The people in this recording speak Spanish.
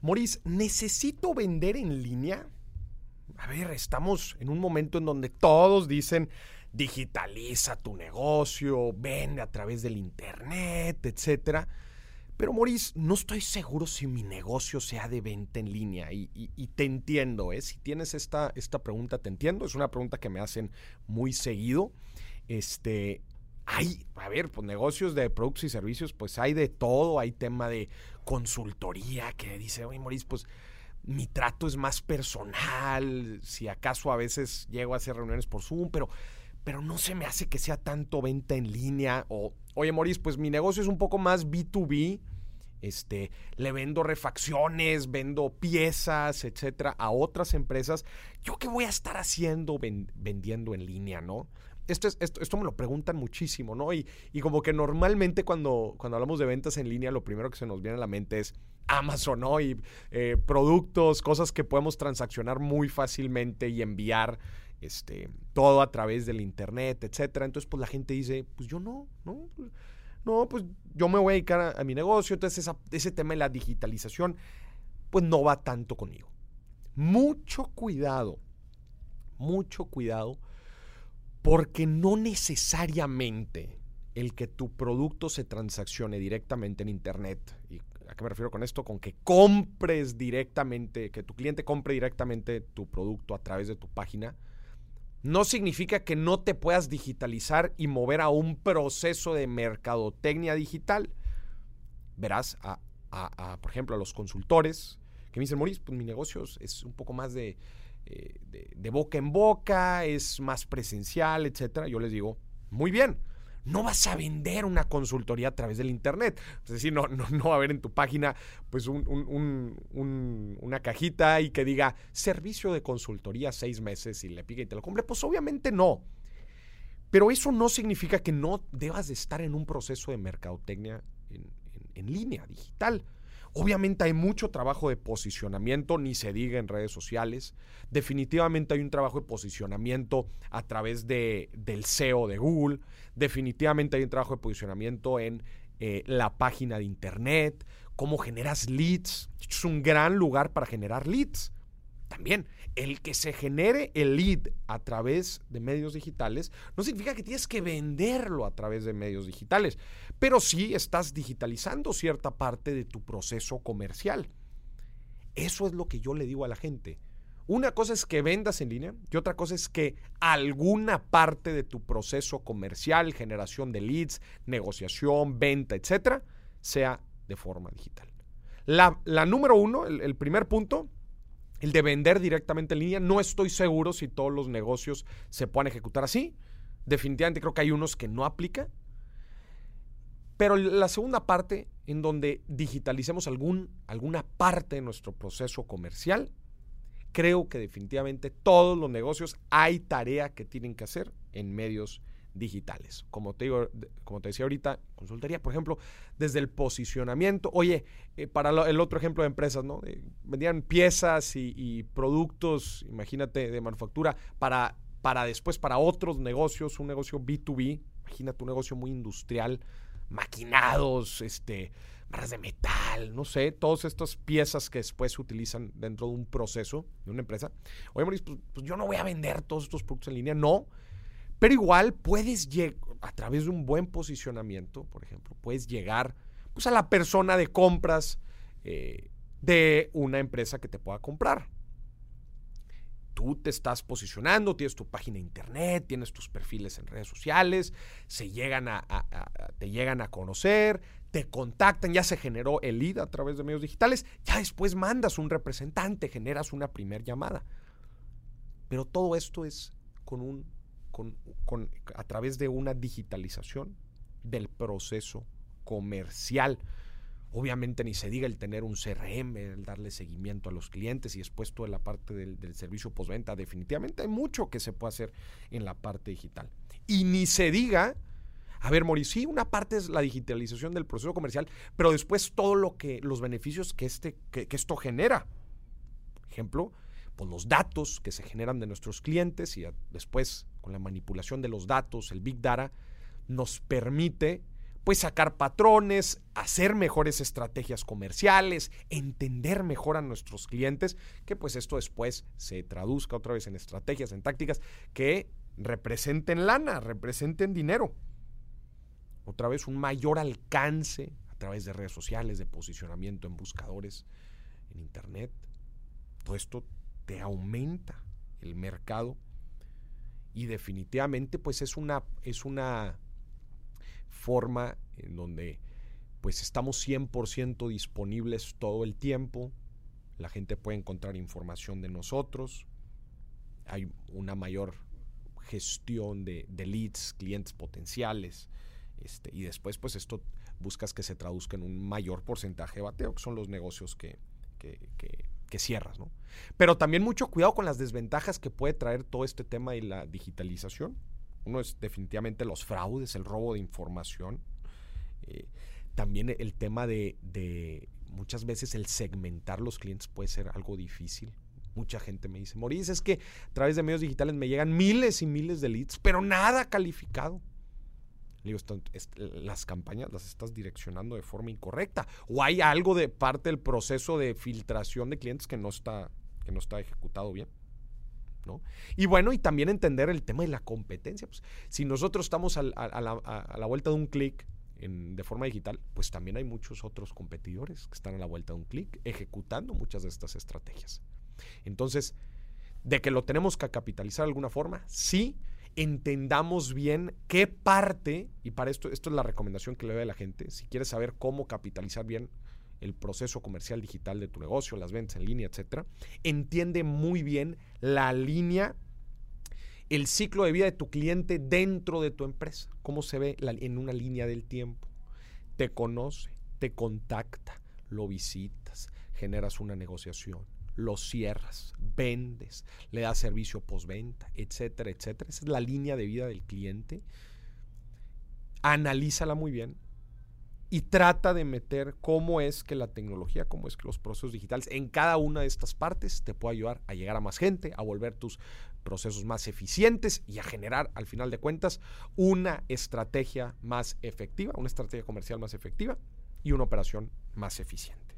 Moris, ¿necesito vender en línea? A ver, estamos en un momento en donde todos dicen digitaliza tu negocio, vende a través del internet, etcétera. Pero Maurice, no estoy seguro si mi negocio sea de venta en línea y, te entiendo, ¿eh? Si tienes esta, esta pregunta, te entiendo. Es una pregunta que me hacen muy seguido. Este, hay, a ver, pues negocios de productos y servicios, pues hay de todo. Hay tema de consultoría que dice, oye, Maurice, pues mi trato es más personal. Si acaso a veces llego a hacer reuniones por Zoom, pero pero no se me hace que sea tanto venta en línea o, oye, Maurice, pues mi negocio es un poco más B2B. Este, le vendo refacciones, vendo piezas, etcétera, a otras empresas. ¿Yo qué voy a estar haciendo vendiendo en línea, no? Esto, es, esto, me lo preguntan muchísimo, ¿no? Y, y, como que normalmente cuando, cuando hablamos de ventas en línea, lo primero que se nos viene a la mente es Amazon, ¿no? Y eh, productos, cosas que podemos transaccionar muy fácilmente y enviar este, todo a través del internet, etcétera. Entonces, pues la gente dice, pues yo no, no, no, pues yo me voy a dedicar a, mi negocio. Entonces, ese tema de la digitalización, pues no va tanto conmigo. Mucho cuidado, mucho cuidado, porque no necesariamente el que tu producto se transaccione directamente en internet, y a qué me refiero con esto, con que compres directamente, que tu cliente compre directamente tu producto a través de tu página, no significa que no te puedas digitalizar y mover a un proceso de mercadotecnia digital. Verás, por ejemplo, a los consultores que me dicen, Maurice, pues mi negocio es un poco más de, eh, de boca en boca, es más presencial, etcétera. Yo les digo, muy bien, no vas a vender una consultoría a través del Internet. Es decir, no, no, va a haber en tu página pues una cajita y que diga servicio de consultoría seis meses y le pique y te lo compre. Pues obviamente no. Pero eso no significa que no debas de estar en un proceso de mercadotecnia en línea, digital. Obviamente hay mucho trabajo de posicionamiento, ni se diga en redes sociales. Definitivamente hay un trabajo de posicionamiento a través de, del SEO de Google. Definitivamente hay un trabajo de posicionamiento en eh, la página de Internet, cómo generas leads. Es un gran lugar para generar leads. También, el que se genere el lead a través de medios digitales no significa que tienes que venderlo a través de medios digitales, pero sí estás digitalizando cierta parte de tu proceso comercial. Eso es lo que yo le digo a la gente. Una cosa es que vendas en línea y otra cosa es que alguna parte de tu proceso comercial, generación de leads, negociación, venta, etcétera, sea de forma digital. La, número uno, el primer punto, el de vender directamente en línea. No estoy seguro si todos los negocios se puedan ejecutar así. Definitivamente creo que hay unos que no aplica. Pero la segunda parte, en donde digitalicemos algún, alguna parte de nuestro proceso comercial, creo que definitivamente todos los negocios hay tarea que tienen que hacer en medios digitales. Como te, digo, como te decía ahorita, consultoría, por ejemplo, desde el posicionamiento. Oye, eh, para el otro ejemplo de empresas, ¿no? Eh, vendían piezas y, productos, imagínate, de manufactura para, para después, para otros negocios, un negocio B2B, imagínate un negocio muy industrial, maquinados, este, barras de metal, no sé, todas estas piezas que después se utilizan dentro de un proceso de una empresa. Oye, Maurice, pues, pues yo no voy a vender todos estos productos en línea, no pero igual puedes llegar, a través de un buen posicionamiento, por ejemplo, puedes llegar pues, a la persona de compras eh, de una empresa que te pueda comprar. Tú te estás posicionando, tienes tu página de internet, tienes tus perfiles en redes sociales, se llegan a, te llegan a conocer, te contactan, ya se generó el lead a través de medios digitales, ya después mandas un representante, generas una primera llamada. Pero todo esto es con un a través de una digitalización del proceso comercial. Obviamente ni se diga el tener un CRM, el darle seguimiento a los clientes y después toda la parte del, servicio postventa. Definitivamente hay mucho que se puede hacer en la parte digital. Y ni se diga, a ver, Mauricio, sí, una parte es la digitalización del proceso comercial, pero después todo lo que, los beneficios que, este, que esto genera. Por ejemplo, pues los datos que se generan de nuestros clientes y después con la manipulación de los datos, el Big Data, nos permite pues sacar patrones, hacer mejores estrategias comerciales, entender mejor a nuestros clientes, que pues esto después se traduzca otra vez en estrategias, en tácticas que representen lana, representen dinero. Otra vez un mayor alcance a través de redes sociales, de posicionamiento en buscadores, en internet. Todo esto te aumenta el mercado y definitivamente pues es una, es una forma en donde pues estamos 100% disponibles todo el tiempo, la gente puede encontrar información de nosotros, hay una mayor gestión de, leads, clientes potenciales, este, y después pues esto buscas que se traduzca en un mayor porcentaje de bateo, que son los negocios que, que cierras, ¿no? Pero también mucho cuidado con las desventajas que puede traer todo este tema y la digitalización. Uno es definitivamente los fraudes, el robo de información. Eh, también el tema de, muchas veces el segmentar los clientes puede ser algo difícil. Mucha gente me dice, Maurice, es que a través de medios digitales me llegan miles y miles de leads, pero nada calificado. Le digo, las campañas las estás direccionando de forma incorrecta. O hay algo de parte del proceso de filtración de clientes que no está, que no está ejecutado bien. ¿no? Y bueno, y también entender el tema de la competencia. Pues, si nosotros estamos a, la, vuelta de un clic de forma digital, pues también hay muchos otros competidores que están a la vuelta de un clic ejecutando muchas de estas estrategias. Entonces, de que lo tenemos que capitalizar de alguna forma, sí, entendamos bien qué parte, y para esto, esto es la recomendación que le doy a la gente, si quieres saber cómo capitalizar bien el proceso comercial digital de tu negocio, las ventas en línea, etcétera, entiende muy bien la línea, el ciclo de vida de tu cliente dentro de tu empresa, cómo se ve en una línea del tiempo. Te conoce, te contacta, lo visitas, generas una negociación lo cierras, vendes, le das servicio postventa, etcétera, etcétera. Esa es la línea de vida del cliente. Analízala muy bien y trata de meter cómo es que la tecnología, cómo es que los procesos digitales en cada una de estas partes te puede ayudar a llegar a más gente, a volver tus procesos más eficientes y a generar, al final de cuentas, una estrategia más efectiva, una estrategia comercial más efectiva y una operación más eficiente.